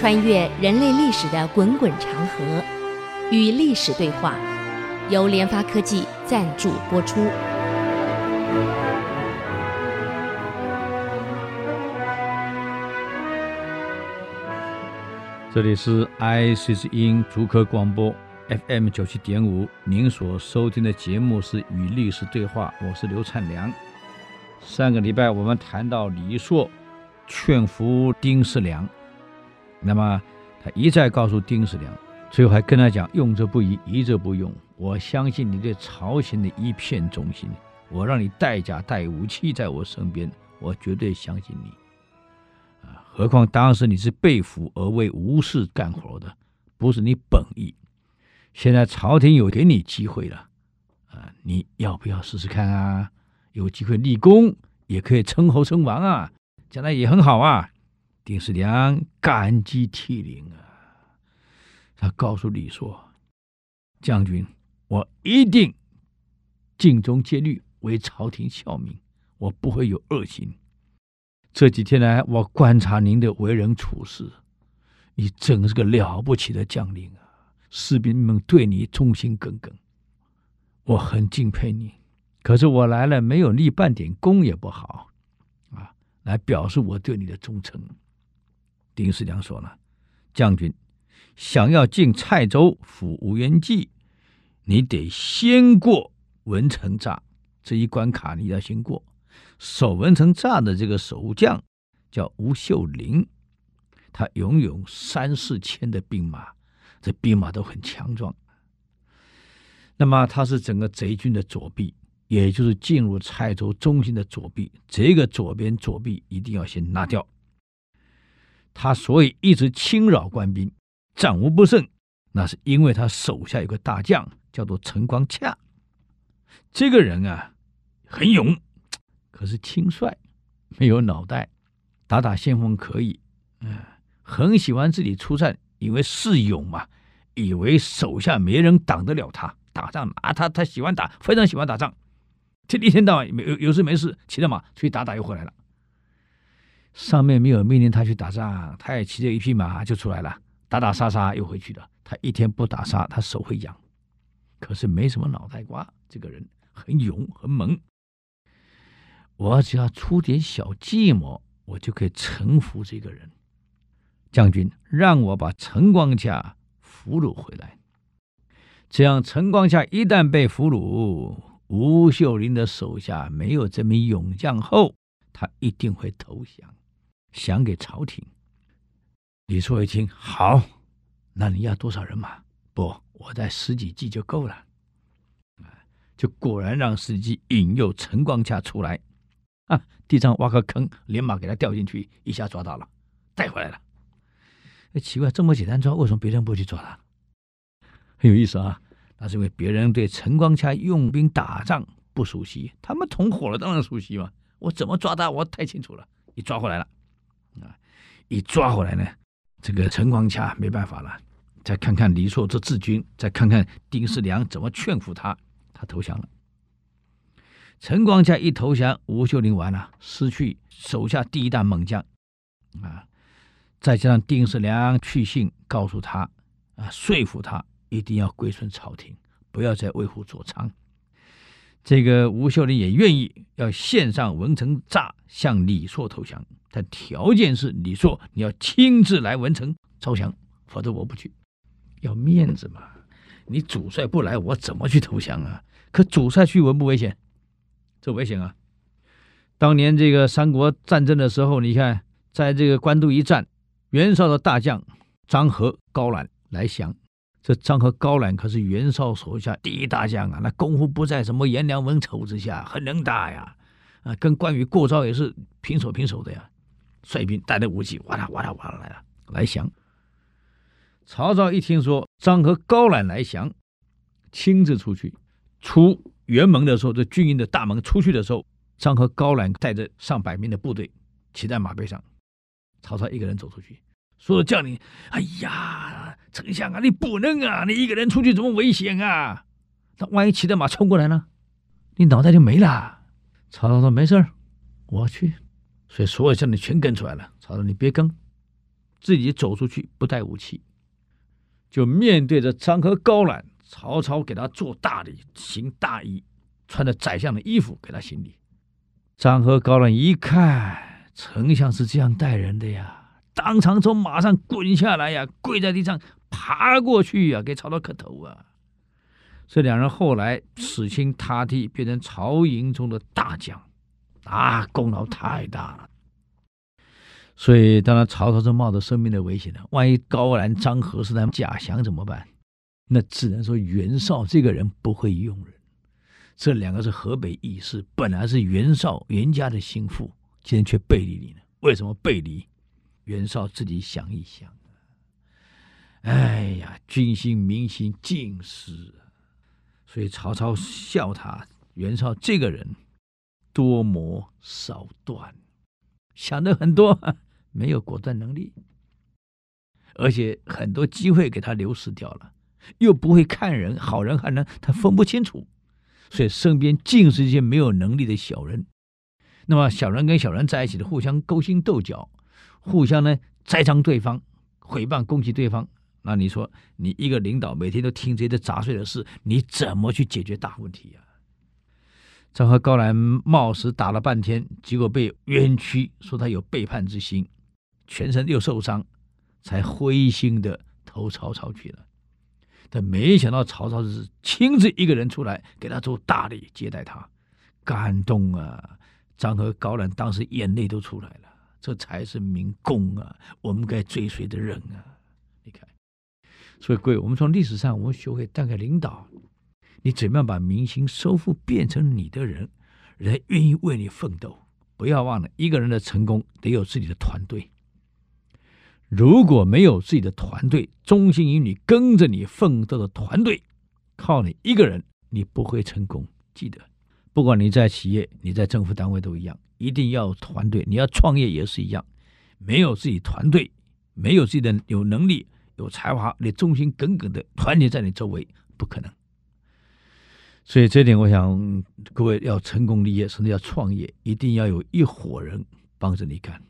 穿越人类历史的滚滚长河，与历史对话，由联发科技赞助播出。这里是 IC 之音竹科广播 FM 九七点五，您所收听的节目是《与历史对话》，我是刘灿良。上个礼拜我们谈到李硕劝服丁世良。那么他一再告诉丁世良，最后还跟他讲：“用则不疑，疑则不用。我相信你对朝鲜的一片忠心，我让你带甲带武器在我身边，我绝对相信你。啊，何况当时你是被俘而为吴氏干活的，不是你本意。现在朝廷有给你机会了，啊，你要不要试试看啊？有机会立功，也可以称侯称王啊，将来也很好啊。”丁世良感激涕零啊！他告诉李硕：“将军，我一定尽忠竭虑，为朝廷效命，我不会有恶心。这几天来，我观察您的为人处事，你真是个了不起的将领啊！士兵们对你忠心耿耿，我很敬佩你。可是我来了，没有立半点功也不好啊，来表示我对你的忠诚。”丁世良说了：“将军想要进蔡州府吴元济，你得先过文成栅这一关卡，你要先过。守文成栅的这个守将叫吴秀林，他拥有三四千的兵马，这兵马都很强壮。那么他是整个贼军的左臂，也就是进入蔡州中心的左臂。这个左边左臂一定要先拿掉。”他所以一直侵扰官兵，战无不胜，那是因为他手下有个大将叫做陈光洽。这个人啊，很勇，可是轻率，没有脑袋，打打先锋可以，嗯，很喜欢自己出战，因为是勇嘛，以为手下没人挡得了他。打仗啊，他他喜欢打，非常喜欢打仗，这一天到晚没有有事没事，骑着马出去打打又回来了。上面没有命令他去打仗，他也骑着一匹马就出来了，打打杀杀又回去了。他一天不打杀，他手会痒。可是没什么脑袋瓜，这个人很勇很猛。我只要出点小计谋，我就可以臣服这个人。将军，让我把陈光洽俘虏回来。这样，陈光洽一旦被俘虏，吴秀林的手下没有这名勇将后，他一定会投降。降给朝廷。李硕一听，好，那你要多少人马？不，我带十几骑就够了。就果然让十几骑引诱陈光洽出来，啊，地上挖个坑，连马给他掉进去，一下抓到了，带回来了。哎，奇怪，这么简单抓，为什么别人不去抓他？很有意思啊。那是因为别人对陈光洽用兵打仗不熟悉，他们同伙了，当然熟悉嘛。我怎么抓他？我太清楚了。你抓回来了。啊！一抓回来呢，这个陈光洽没办法了。再看看李硕这治军，再看看丁世良怎么劝服他，他投降了。陈光洽一投降，吴秀林完了，失去手下第一大猛将啊！再加上丁世良去信告诉他啊，说服他一定要归顺朝廷，不要再为虎作伥。这个吴秀林也愿意要献上文成诈向李硕投降。但条件是你说，你要亲自来文成招降，否则我不去。要面子嘛，你主帅不来，我怎么去投降啊？可主帅去危不危险？这危险啊！当年这个三国战争的时候，你看，在这个官渡一战，袁绍的大将张合、高览来降。这张合、高览可是袁绍手下第一大将啊，那功夫不在什么颜良、文丑之下，很能打呀！啊，跟关羽、过招也是平手平手的呀。率兵带着武器，哇啦哇啦哇啦来了，来降。曹操一听说张合、高览来降，亲自出去，出辕门的时候，这军营的大门出去的时候，张合、高览带着上百名的部队，骑在马背上。曹操一个人走出去，说：“将领，哎呀，丞相啊，你不能啊，你一个人出去怎么危险啊？那万一骑着马冲过来呢？你脑袋就没了。”曹操说：“没事儿，我去。”所以所有将领全跟出来了。曹操，你别跟，自己走出去，不带武器，就面对着张合、高览。曹操给他做大礼，行大仪，穿着宰相的衣服给他行礼。张合、高览一看，丞相是这样待人的呀，当场从马上滚下来呀，跪在地上，爬过去呀，给曹操磕头啊。这两人后来死心塌地，变成曹营中的大将，啊，功劳太大了。所以，当然曹操是冒着生命的危险的，万一高览、张合是他们假降怎么办？那只能说袁绍这个人不会用人，这两个是河北义士，本来是袁绍袁家的心腹，今天却背离你了。为什么背离？袁绍自己想一想，哎呀，军心民心尽失，所以曹操笑他袁绍这个人多谋少断，想的很多，没有果断能力，而且很多机会给他流失掉了。又不会看人，好人坏人他分不清楚，所以身边尽是一些没有能力的小人。那么小人跟小人在一起的，互相勾心斗角，互相呢栽赃对方，诽谤攻击对方。那你说，你一个领导每天都听这些杂碎的事，你怎么去解决大问题呀？张合、高览冒死打了半天，结果被冤屈，说他有背叛之心，全身又受伤，才灰心的投曹操去了。但没想到曹操是亲自一个人出来给他做大礼接待他，感动啊！张合、高览当时眼泪都出来了，这才是明公啊，我们该追随的人啊！你看，所以各位，我们从历史上我们学会当个领导，你怎么样把民心收复，变成你的人，人愿意为你奋斗。不要忘了，一个人的成功得有自己的团队。如果没有自己的团队，忠心于你、跟着你奋斗的团队，靠你一个人，你不会成功。记得，不管你在企业、你在政府单位都一样，一定要有团队。你要创业也是一样，没有自己团队，没有自己的有能力、有才华、你忠心耿耿的团结在你周围，不可能。所以这点，我想各位要成功立业，甚至要创业，一定要有一伙人帮着你干。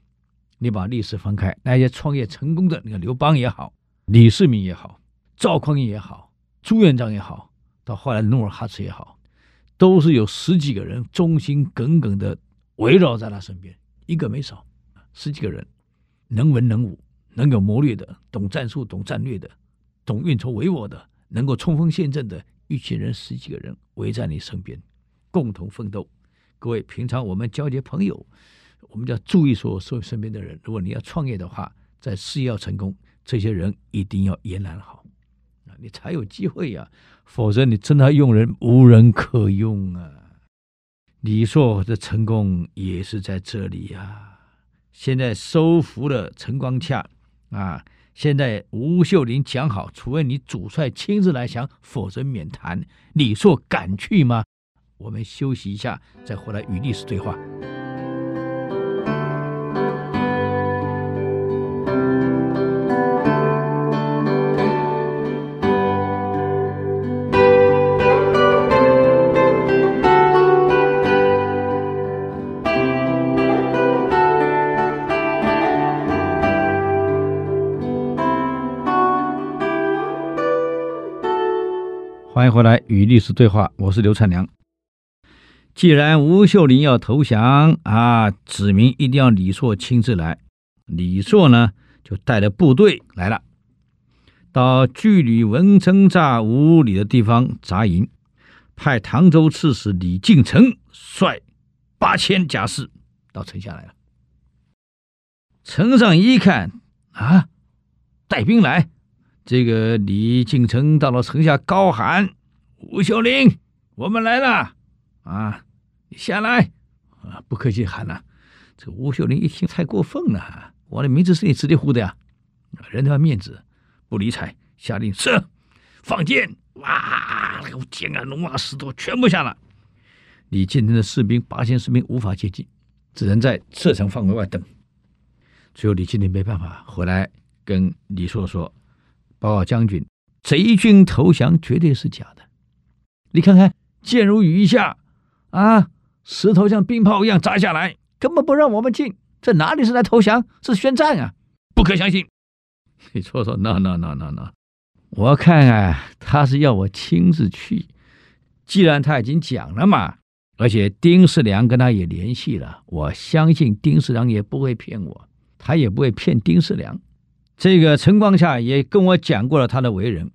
你把历史翻开，那些创业成功的，你看刘邦也好，李世民也好，赵匡胤也好，朱元璋也好，到后来努尔哈赤也好，都是有十几个人忠心耿耿的围绕在他身边，一个没少，十几个人，能文能武，能有谋略的，懂战术、懂战略的，懂运筹帷幄的，能够冲锋陷阵的一群人，十几个人围在你身边，共同奋斗。各位，平常我们交结朋友。我们就要注意说，说身边的人，如果你要创业的话，在事业要成功，这些人一定要延揽好，啊，你才有机会呀、否则你真的要用人，无人可用啊。李硕的成功也是在这里呀、现在收服了陈光洽啊，现在吴秀林讲好，除非你主帅亲自来降，否则免谈。你说敢去吗？我们休息一下，再回来与历史对话。欢迎回来与历史对话，我是刘灿良。既然吴秀林要投降啊，指明一定要李硕亲自来。李硕呢，就带着部队来了，到距离文征栅五里的地方扎营，派唐州刺史李敬成率八千甲士到城下来了。城上一看啊，带兵来。这个李敬成到了城下，高喊：“吴秀林，我们来了！啊，你下来！啊，不客气喊了。”这吴秀林一听，太过分了！我的名字是你直接呼的呀，人都要面子，不理睬，下令射，放箭！哇，那个箭啊，龙啊，石头全部下了。李敬成的士兵八千士兵无法接近，只能在射程范围外等。最后李敬成没办法，回来跟李硕说。报告将军，贼军投降绝对是假的。你看看，箭如雨下，啊，石头像冰炮一样砸下来，根本不让我们进。这哪里是来投降，是宣战啊！不可相信，你说说：“no no no no no，我看啊，他是要我亲自去。既然他已经讲了嘛，而且丁世良跟他也联系了，我相信丁世良也不会骗我，他也不会骗丁世良。这个陈光夏也跟我讲过了他的为人。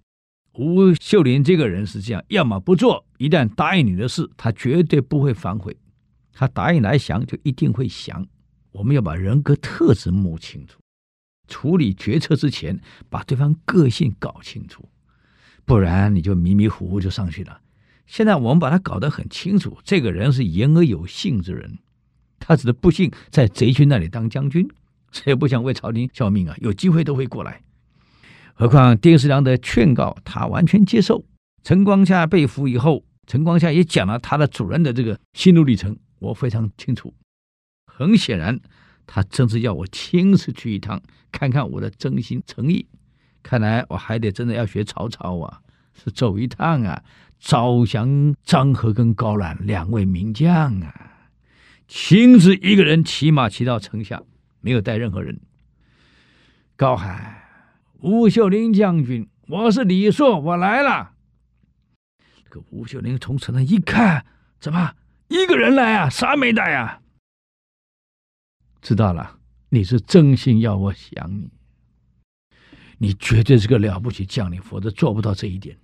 吴秀莲这个人是这样，要么不做，一旦答应你的事，他绝对不会反悔。他答应来降，就一定会降。我们要把人格特质摸清楚。”处理决策之前，把对方个性搞清楚，不然你就迷迷糊糊就上去了。现在我们把他搞得很清楚，这个人是言而有信之人，他只是不幸在贼军那里当将军，谁也不想为朝廷效命啊，有机会都会过来。何况丁世良的劝告，他完全接受。陈光夏被俘以后，陈光夏也讲了他的主人的这个心路历程，我非常清楚。很显然。他真是要我亲自去一趟，看看我的真心诚意。看来我还得真的要学曹操啊，是走一趟啊，招降张合跟高览两位名将啊，亲自一个人骑马骑到城下，没有带任何人。高喊：“吴秀林将军，我是李硕，我来了。”这个吴秀林从城上一看，怎么一个人来啊？啥没带啊？知道了，你是真心要我想你，你绝对是个了不起将领，否则做不到这一点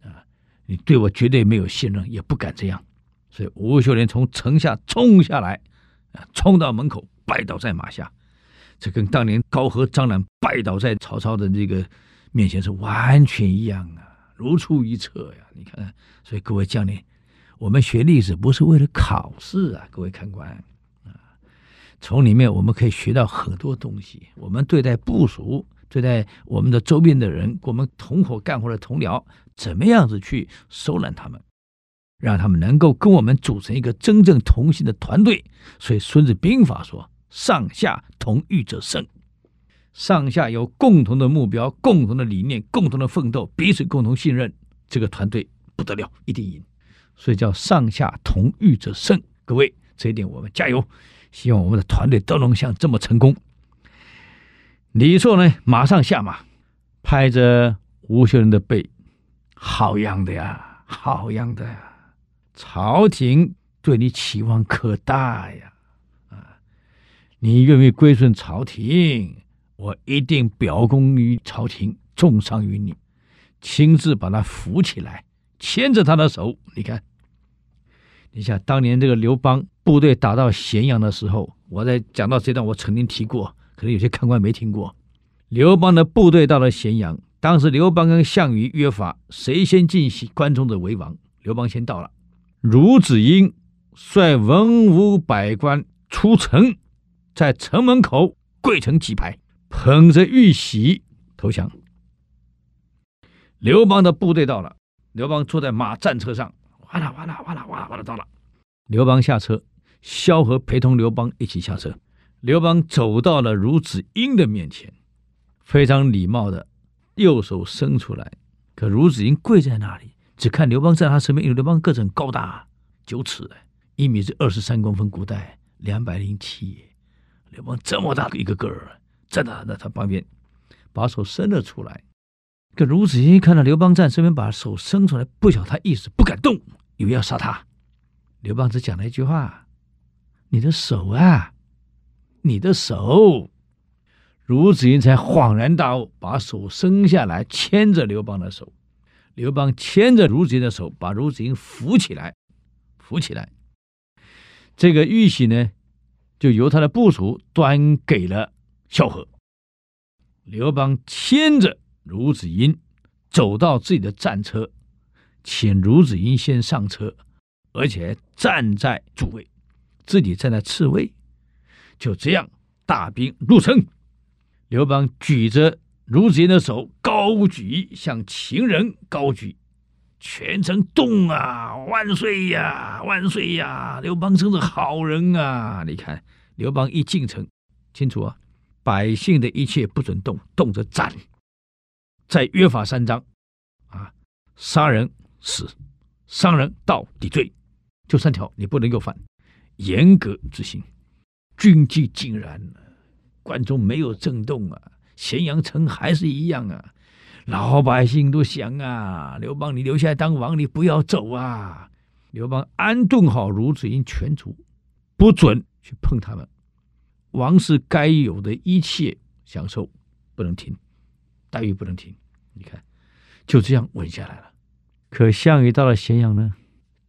啊！你对我绝对没有信任，也不敢这样。所以吴秀莲从城下冲下来，啊，冲到门口，拜倒在马下。这跟当年高和张良拜倒在曹操的这个面前是完全一样啊，如出一辙呀！你看，所以各位将领，我们学历史不是为了考试啊，各位看官啊。从里面我们可以学到很多东西。我们对待部属，对待我们的周边的人，我们同伙干活的同僚，怎么样子去收揽他们，让他们能够跟我们组成一个真正同心的团队。所以《孙子兵法》说：“上下同欲者胜。”上下有共同的目标、共同的理念、共同的奋斗，彼此共同信任，这个团队不得了，一定赢。所以叫“上下同欲者胜”。各位，这一点我们加油。希望我们的团队都能像这么成功。李硕呢，马上下马，拍着吴秀莲的背，好样的呀，好样的呀！朝廷对你期望可大呀，你愿意归顺朝廷，我一定表功于朝廷，重赏于你，亲自把他扶起来，牵着他的手，你看。你想当年这个刘邦部队打到咸阳的时候，我在讲到这段，我曾经提过，可能有些看官没听过。刘邦的部队到了咸阳，当时刘邦跟项羽约法，谁先进关中的为王。刘邦先到了，鲁子英率文武百官出城，在城门口跪成几排，捧着玉玺投降。刘邦的部队到了，刘邦坐在马战车上。哇啦哇啦哇啦哇啦哇啦到了，刘邦下车，萧何陪同刘邦一起下车。刘邦走到了孺子婴的面前，非常礼貌的右手伸出来。可孺子婴跪在那里，只看刘邦在他身边，因为刘邦个子很高大，九尺，一米是二十三公分，古代两百零七。刘邦这么大的一个个儿，站在那他旁边，把手伸了出来。可孺子婴看到刘邦站身边，把手伸出来，不晓他意思，不敢动。以为要杀他，刘邦只讲了一句话：“你的手啊，你的手。”孺子婴才恍然大悟，把手伸下来，牵着刘邦的手。刘邦牵着孺子婴的手，把孺子婴扶起来，扶起来。这个玉玺呢，就由他的部属端给了萧何。刘邦牵着孺子婴走到自己的战车。请孺子婴先上车，而且站在主位，自己站在次位。就这样，大兵入城。刘邦举着孺子婴的手高举，像情人高举，全城动啊！万岁呀，万岁呀！刘邦真是好人啊！你看，刘邦一进城，清楚啊，百姓的一切不准动，动则斩。再约法三章，啊，杀人。死，伤人盗抵罪，就三条，你不能又犯，严格执行。军纪竟然，关中没有震动啊，咸阳城还是一样啊，老百姓都想啊，刘邦你留下来当王，你不要走啊。刘邦安顿好鲁子英全族，不准去碰他们，王室该有的一切享受不能停，待遇不能停。你看，就这样稳下来了。可项羽到了咸阳呢，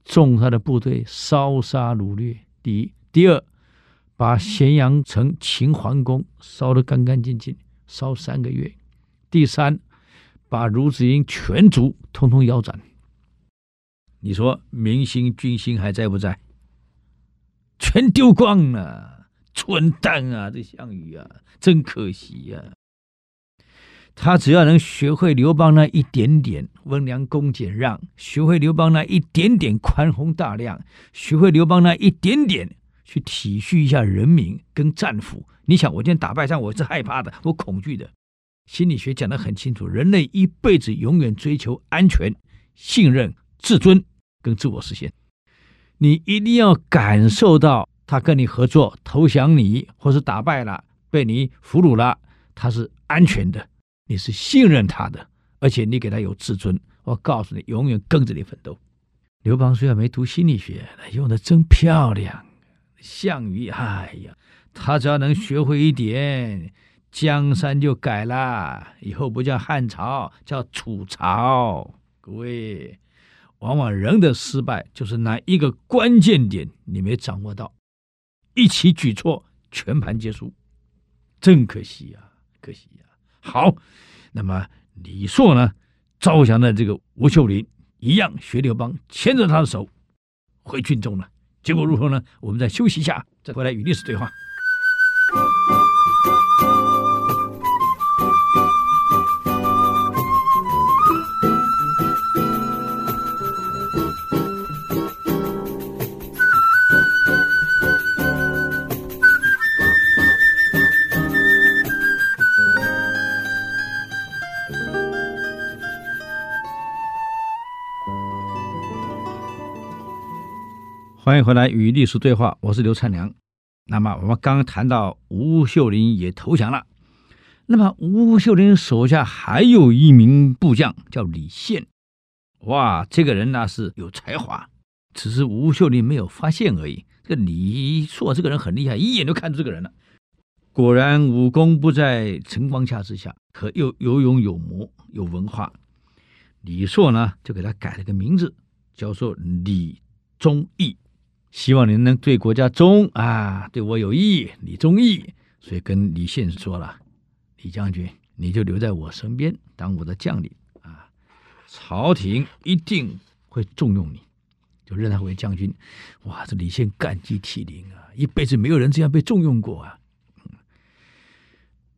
纵他的部队烧杀掳掠，第一，第二。把咸阳城秦桓宫烧得干干净净，烧三个月。第三，把鲁子英全族通通腰斩。你说民心军心还在不在？全丢光了，蠢蛋啊！这项羽啊，真可惜呀、啊。他只要能学会刘邦那一点点温良恭俭让，学会刘邦那一点点宽宏大量，学会刘邦那一点点。去体恤一下人民跟战俘。你想，我今天打败仗，我是害怕的，我恐惧的。心理学讲得很清楚，人类一辈子永远追求安全、信任、自尊跟自我实现。你一定要感受到他跟你合作、投降你，或是打败了、被你俘虏了，他是安全的，你是信任他的，而且你给他有自尊。我告诉你，永远跟着你奋斗。刘邦虽然没读心理学，用的真漂亮。项羽，哎呀，他只要能学会一点，江山就改了，以后不叫汉朝，叫楚朝。各位，往往人的失败就是哪一个关键点你没掌握到，一起举措，全盘皆输，真可惜呀，可惜呀。好，那么李硕呢，招降的这个吴秀林，一样学刘邦，牵着他的手回军中了。结果如何呢？我们再休息一下，再回来与历史对话。欢迎回来与历史对话，我是刘灿良。那么我们刚刚谈到吴秀林也投降了，那么吴秀林手下还有一名部将叫李宪，哇，这个人呢是有才华，只是吴秀林没有发现而已。这个李硕这个人很厉害，一眼就看出这个人了。果然武功不在陈光下之下，可又有勇有谋有文化。李硕呢就给他改了个名字，叫做李忠义。希望您能对国家忠啊，对我有益，你忠义。所以跟李信说了，李将军，你就留在我身边当我的将领啊，朝廷一定会重用你，就任他为将军。哇，这李信感激涕零啊，一辈子没有人这样被重用过啊。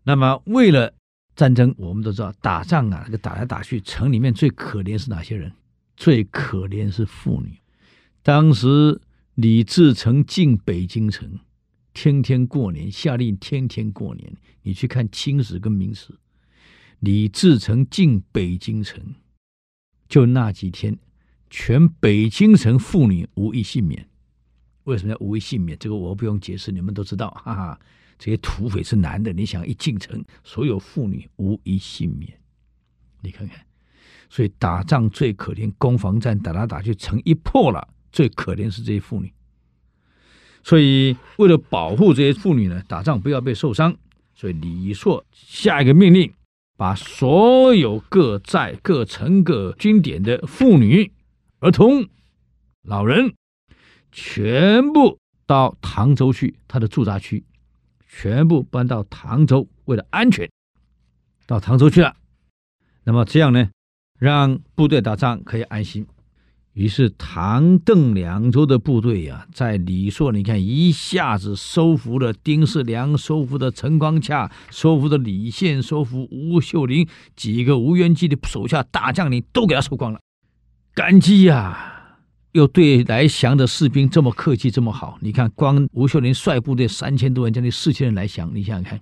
那么为了战争，我们都知道打仗啊，这个打来打去，城里面最可怜是哪些人？最可怜是妇女。当时。李自成进北京城，天天过年，下令天天过年。你去看清史跟明史，李自成进北京城，就那几天，全北京城妇女无一幸免。为什么要无一幸免？这个我不用解释，你们都知道。哈哈，这些土匪是男的，你想一进城，所有妇女无一幸免。你看看，所以打仗最可怜，攻防战打来打去，城一破了。最可怜是这些妇女，所以为了保护这些妇女呢，打仗不要被受伤，所以李硕下一个命令，把所有各寨、各城、各军点的妇女、儿童、老人，全部到唐州去，他的驻扎区，全部搬到唐州，为了安全，到唐州去了。那么这样呢，让部队打仗可以安心。于是唐邓两州的部队呀、在李硕，你看一下子收服了丁世良，收服了陈光洽，收服了李宪，收服吴秀林，几个吴元济的手下大将领都给他收光了，感激呀、又对来降的士兵这么客气，这么好。你看，光吴秀林率部队三千多人，将近四千人来降，你想想看，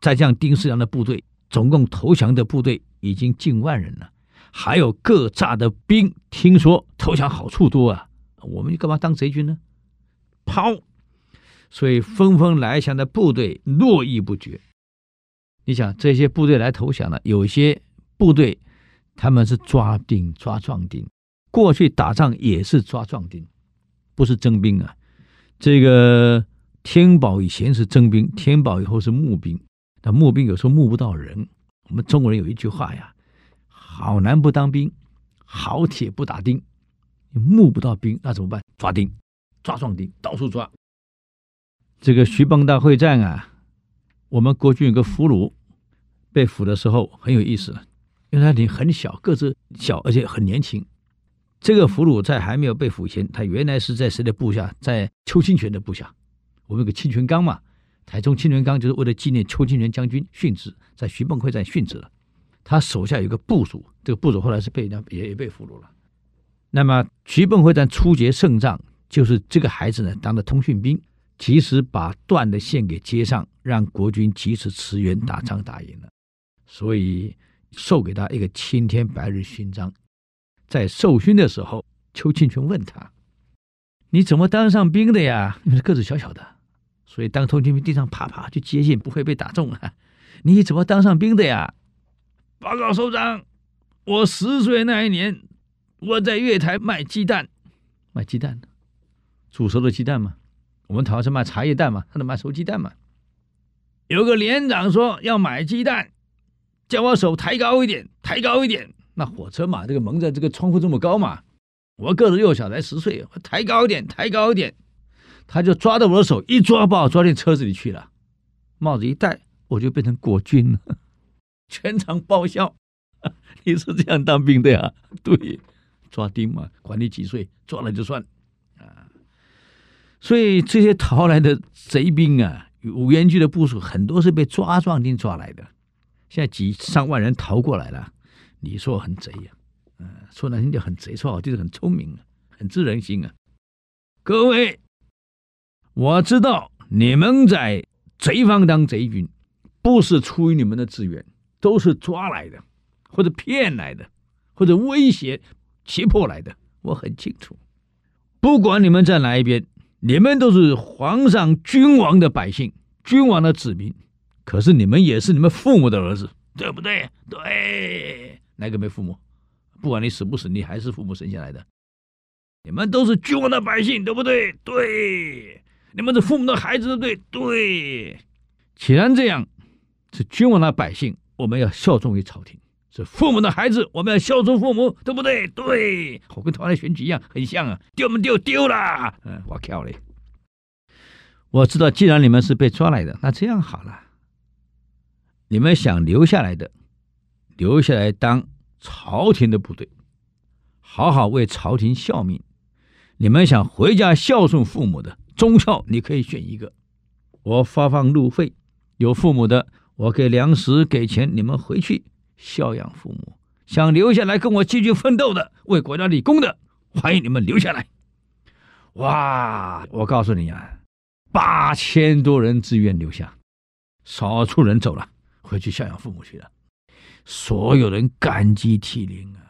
再加上丁世良的部队，总共投降的部队已经近万人了。还有各寨的兵，听说投降好处多啊，我们干嘛当贼军呢？跑！所以纷纷来降的部队络绎不绝。你想这些部队来投降了，有些部队他们是抓丁抓壮丁，过去打仗也是抓壮丁，不是征兵啊。这个天宝以前是征兵，天宝以后是募兵，但募兵有时候募不到人。我们中国人有一句话呀：“好男不当兵，好铁不打钉。”你募不到兵，那怎么办？抓丁，抓壮丁，到处抓。这个徐蚌大会战啊，我们国军有个俘虏被俘的时候很有意思，因为他脸很小，个子小，而且很年轻。这个俘虏在还没有被俘前，他原来是在谁的部下？在邱清泉的部下。我们有个清泉岗嘛，台中清泉岗就是为了纪念邱清泉将军殉职，在徐蚌会战殉职了。他手下有个部属，这个部属后来是被人家也也被俘虏了。那么徐蚌会战初捷胜仗，就是这个孩子呢当了通讯兵，及时把断的线给接上，让国军及时驰援，打仗打赢了，所以授给他一个青天白日勋章。在授勋的时候，邱清泉问他：“你怎么当上兵的呀？因为个子小小的，所以当通讯兵地上爬爬就接线，不会被打中啊。你怎么当上兵的呀？”报告首长，我十岁那一年，我在月台卖鸡蛋，卖鸡蛋，煮熟的鸡蛋嘛。我们台湾是卖茶叶蛋嘛，他能卖熟鸡蛋嘛。有个连长说要买鸡蛋，叫我手抬高一点，抬高一点。那火车嘛，这个蒙在这个窗户这么高嘛，我个子又小，才十岁，我抬高一点，抬高一点，他就抓着我的手，一抓把我抓进车子里去了，帽子一戴，我就变成国军了，全场爆笑。你是这样当兵的呀？对，抓丁嘛，管你几岁，抓了就算啊。所以这些逃来的贼兵啊，五原军的部署很多是被抓壮丁抓来的，现在几上万人逃过来了。你说很贼呀、啊，嗯，说难听点很贼，说好听点很聪明啊，很知人心啊。各位，我知道你们在贼方当贼军，不是出于你们的自愿，都是抓来的，或者骗来的，或者威胁、胁迫来的。我很清楚，不管你们在哪一边，你们都是皇上、君王的百姓，君王的子民。可是你们也是你们父母的儿子，对不对？对。哪个没父母？不管你死不死，你还是父母生下来的。你们都是君王的百姓，对不对？对。你们是父母的孩子，对不对？对。既然这样，是君王的百姓，我们要效忠于朝廷；是父母的孩子，我们要效忠父母，对不对？对。我跟台湾选举一样，很像啊。丢没丢？丢了。嗯，我靠嘞！我知道，既然你们是被抓来的，那这样好了，你们想留下来的。留下来当朝廷的部队，好好为朝廷效命。你们想回家孝顺父母的，忠孝你可以选一个。我发放路费，有父母的，我给粮食给钱，你们回去孝养父母。想留下来跟我继续奋斗的，为国家立功的，欢迎你们留下来。哇！我告诉你啊，八千多人自愿留下，少数人走了，回去孝养父母去了。所有人感激涕零啊！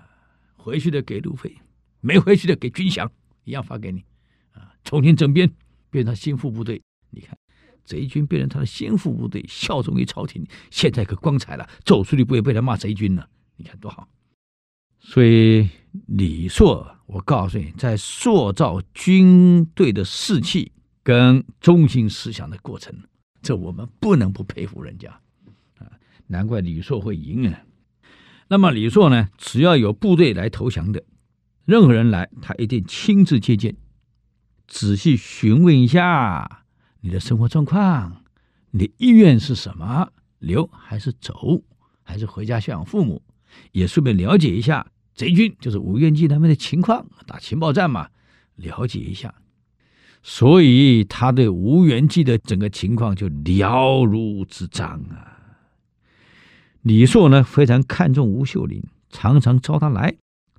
回去的给路费，没回去的给军饷，一样发给你啊！重新整编，变成心腹部队。你看，贼军变成他的心腹部队，效忠于朝廷，现在可光彩了。走出去不会被他骂贼军了，你看多好！所以李硕，我告诉你，在塑造军队的士气跟中心思想的过程，这我们不能不佩服人家啊。难怪李硕会赢啊！那么李硕呢？只要有部队来投降的，任何人来，他一定亲自接见，仔细询问一下你的生活状况，你的意愿是什么？留还是走？还是回家孝养父母？也顺便了解一下贼军，就是吴元济他们的情况，打情报战嘛，了解一下。所以他对吴元济的整个情况就了如指掌啊。李硕呢，非常看重吴秀林，常常召他来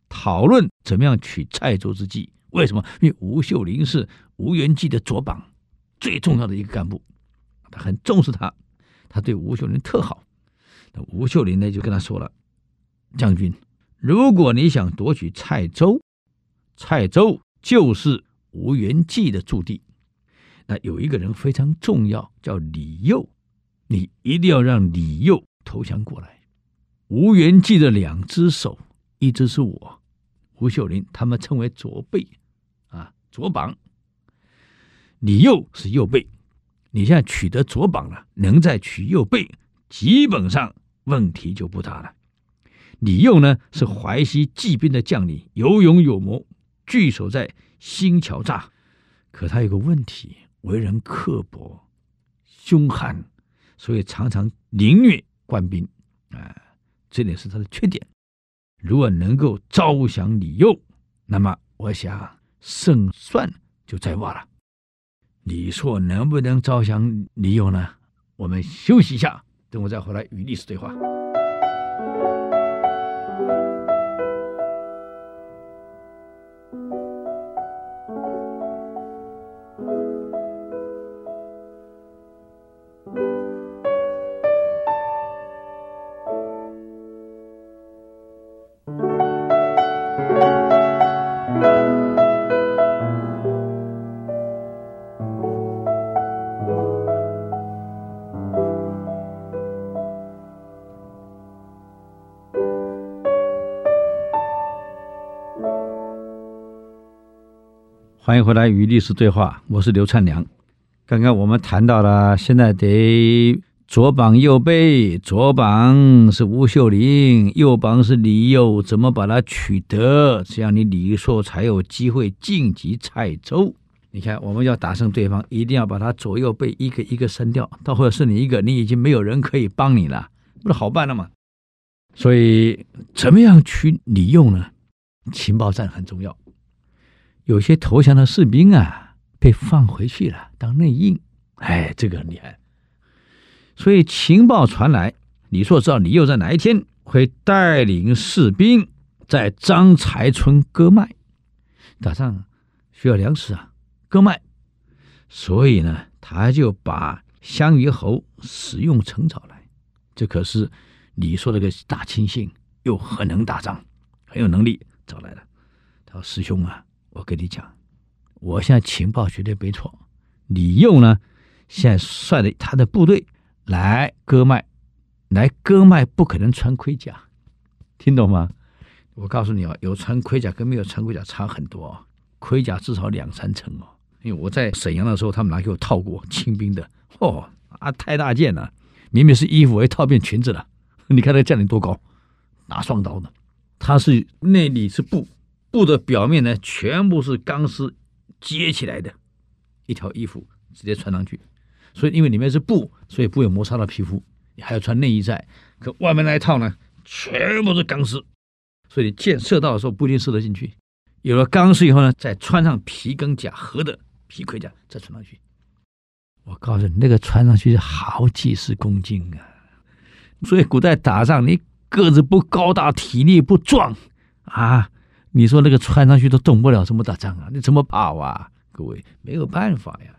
讨论怎么样取蔡州之计。为什么？因为吴秀林是吴元济的左膀，最重要的一个干部，他很重视他，他对吴秀林特好。那吴秀林呢，就跟他说了：“将军，如果你想夺取蔡州，蔡州就是吴元济的驻地。那有一个人非常重要，叫李佑，你一定要让李佑。”投降过来。吴元济的两只手，一只是我，吴秀林，他们称为左臂，啊，左膀。李右是右背。你现在取得左膀了，能再取右背，基本上问题就不大了。李右呢，是淮西骑兵的将领，有勇有谋，据守在新桥栅。可他有个问题，为人刻薄、凶悍，所以常常凌虐官兵。啊、这点是他的缺点。如果能够招降李佑，那么我想胜算就在握了。你说能不能招降李勇呢？我们休息一下，等我再回来与历史对话。欢迎回来与历史对话，我是刘灿良。刚刚我们谈到了，现在得左膀右背，左膀是吴秀林，右膀是李佑，怎么把它取得？这样你李硕才有机会晋级蔡州。你看，我们要打胜对方，一定要把他左右背一个一个删掉，到后来剩你一个，你已经没有人可以帮你了，不是好办了吗？所以，怎么样取李佑呢？情报战很重要。有些投降的士兵啊，被放回去了当内应，哎，这个很厉害。所以情报传来，李硕知道李佑在哪一天会带领士兵在张才村割麦，打仗需要粮食啊，割麦。所以呢，他就把襄虞侯史用成找来，这可是李硕这个大亲信，又很能打仗，很有能力，找来了。他说：“师兄啊。”我跟你讲，我现在情报绝对没错。李佑呢，现在率着他的部队来割麦，来割麦不可能穿盔甲，听懂吗？我告诉你啊，有穿盔甲跟没有穿盔甲差很多，盔甲至少两三层哦。因为我在沈阳的时候，他们拿给我套过清兵的，哦啊，太大件了，明明是衣服，我套变裙子了。你看那个将领多高，拿双刀的，他是内里是布。布的表面呢，全部是钢丝接起来的，一条衣服直接穿上去。所以因为里面是布，所以不会摩擦到皮肤。你还要穿内衣在，可外面那一套呢，全部是钢丝，所以箭射到的时候不一定射得进去。有了钢丝以后呢，再穿上皮跟甲合的皮盔甲，再穿上去。我告诉你，那个穿上去是好几十公斤啊！所以古代打仗，你个子不高大，体力不壮啊。你说那个穿上去都动不了，怎么打仗啊？你怎么跑啊？各位没有办法呀。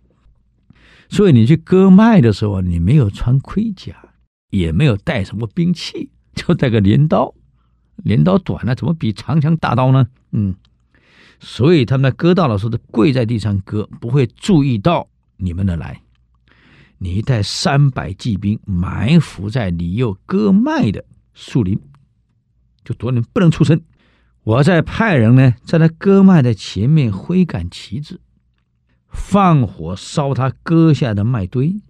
所以你去割麦的时候，你没有穿盔甲，也没有带什么兵器，就带个镰刀。镰刀短了，怎么比长枪大刀呢？嗯，所以他们割稻的时候，都跪在地上割，不会注意到你们的来。你带三百骑兵埋伏在你又割麦的树林，就躲你不能出声。我再派人呢，在他割麦的前面挥杆旗帜，放火烧他割下的麦堆。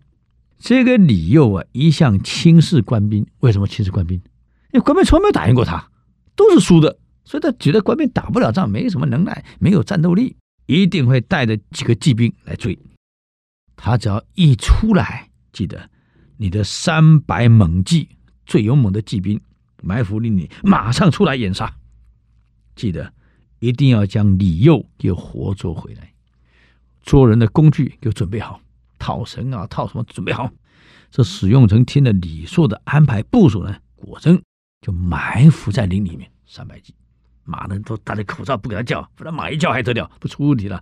这个李佑啊，一向轻视官兵。为什么轻视官兵？因为官兵从来没有打赢过他，都是输的，所以他觉得官兵打不了仗，没什么能耐，没有战斗力，一定会带着几个骑兵来追。他只要一出来，记得你的三百猛骑，最勇猛的骑兵埋伏你，你马上出来掩杀。记得一定要将李佑给活捉回来，捉人的工具给准备好，套绳啊，套什么准备好。这史用成听了李硕的安排部署呢，果真就埋伏在林里面。三百计马呢都戴着口罩，不给他叫，不然马一叫还得了，不出问题了。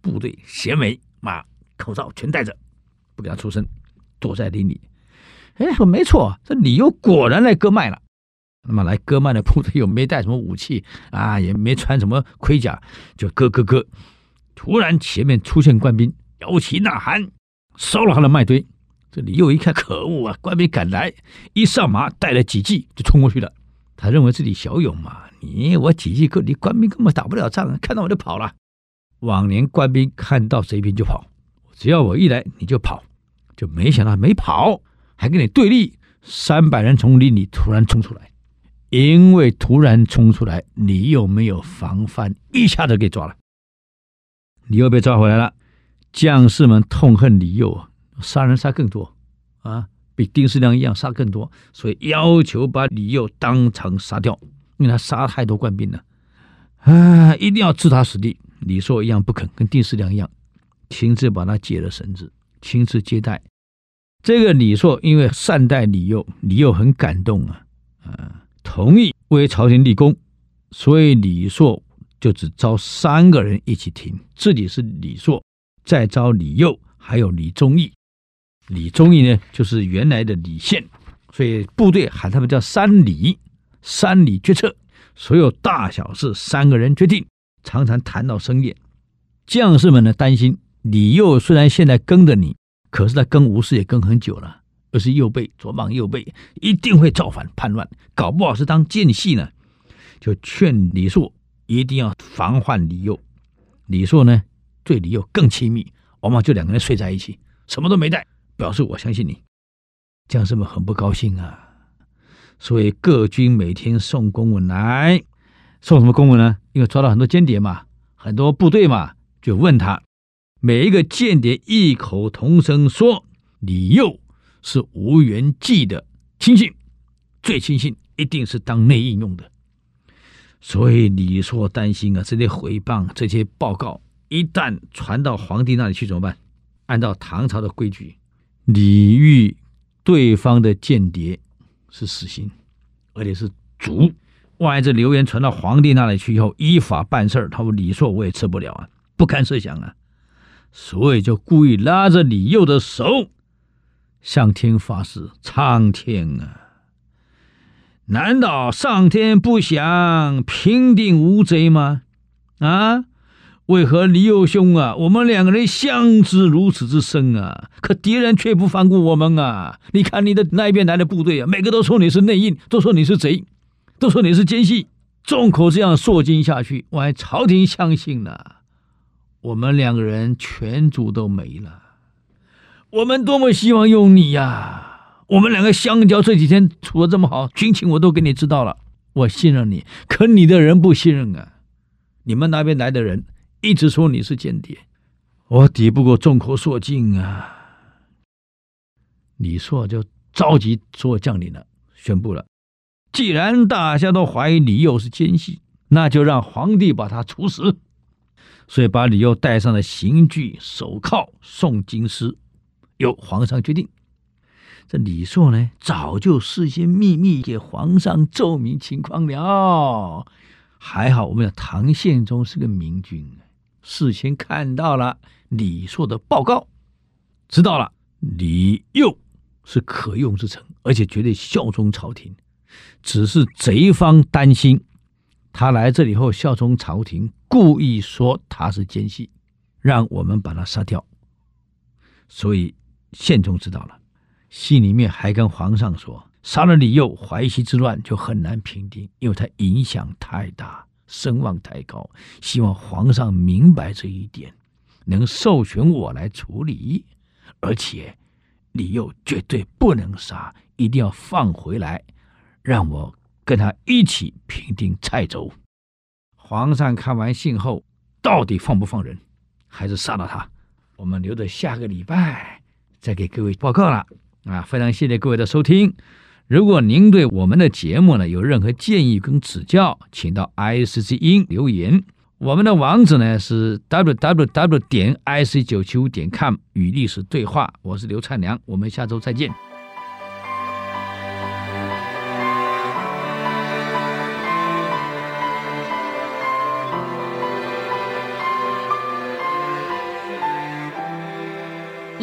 部队衔尾马口罩全戴着，不给他出声，躲在林里。哎，说没错，这李佑果然来割麦了。那么来割麦的部队又没带什么武器 啊，也没穿什么盔甲，就割割割。突然前面出现官兵，摇旗呐喊，烧了他的麦堆。这里又一看，可恶啊！官兵赶来，一上马带了几骑就冲过去了。他认为自己小勇嘛，你我几骑够，你官兵根本打不了仗，看到我就跑了。往年官兵看到贼兵就跑，只要我一来你就跑，就没想到没跑，还跟你对立。三百人从林里突然冲出来，因为突然冲出来，李佑没有防范，一下子给抓了。李又被抓回来了，将士们痛恨李佑啊，杀人杀更多啊，比丁世良一样杀更多，所以要求把李佑当场杀掉，因为他杀太多官兵了，啊，一定要置他死地。李硕一样不肯，跟丁世良一样，亲自把他解了绳子，亲自接待。这个李硕因为善待李佑，李佑很感动啊，啊，同意为朝廷立功，所以李硕就只招三个人一起停，自己是李硕，再招李佑，还有李忠义。李忠义呢，就是原来的李宪，所以部队喊他们叫三李，三李决策，所有大小事三个人决定，常常谈到深夜。将士们呢担心李佑虽然现在跟着你。可是他跟吴氏也跟很久了，而是右背左膀右背，一定会造反叛乱，搞不好是当奸细呢。就劝李硕一定要防患李佑。李硕呢，对李佑更亲密，往往就两个人睡在一起，什么都没带，表示我相信你。将士们很不高兴啊，所以各军每天送公文来，送什么公文呢？因为抓到很多间谍嘛，很多部队嘛，就问他。每一个间谍异口同声说：“李佑是吴元济的亲信，最亲信一定是当内应用的。”所以李硕担心啊，这些回报、这些报告一旦传到皇帝那里去怎么办？按照唐朝的规矩，李遇对方的间谍是死刑，而且是诛。万一这流言传到皇帝那里去以后，依法办事儿，他说李硕我也吃不了啊，不堪设想啊。所以就故意拉着李佑的手，向天发誓：苍天啊，难道上天不想平定吴贼吗？啊，为何李佑兄啊，我们两个人相知如此之深啊，可敌人却不放过我们啊？你看你的那边来的部队啊，每个都说你是内应，都说你是贼，都说你是奸细，众口这样说尽下去，万一朝廷相信了。我们两个人全族都没了，我们多么希望用你呀！我们两个相交这几天处得这么好，军情我都给你知道了，我信任你。可你的人不信任啊！你们那边来的人一直说你是间谍，我抵不过众口铄金啊！李硕就召集所有将领了，宣布了：既然大家都怀疑李佑是奸细，那就让皇帝把他处死。所以把李佑戴上了刑具手铐，送京师，由皇上决定。这李硕呢，早就事先秘密给皇上奏明情况了。还好我们的唐宪宗是个明君，事先看到了李硕的报告，知道了李佑是可用之臣，而且绝对效忠朝廷。只是贼方担心。他来这里后效忠朝廷，故意说他是奸细，让我们把他杀掉。所以宪宗知道了，信里面还跟皇上说：杀了李佑，淮西之乱就很难平定，因为他影响太大，声望太高。希望皇上明白这一点，能授权我来处理。而且李佑绝对不能杀，一定要放回来，让我。跟他一起平定蔡州。皇上看完信后，到底放不放人，还是杀了他？我们留着下个礼拜再给各位报告了。啊，非常谢谢各位的收听。如果您对我们的节目呢有任何建议跟指教，请到 IC 之音留言。我们的网址呢是 www 点 ic 九七五点 com 与历史对话。我是刘灿良，我们下周再见。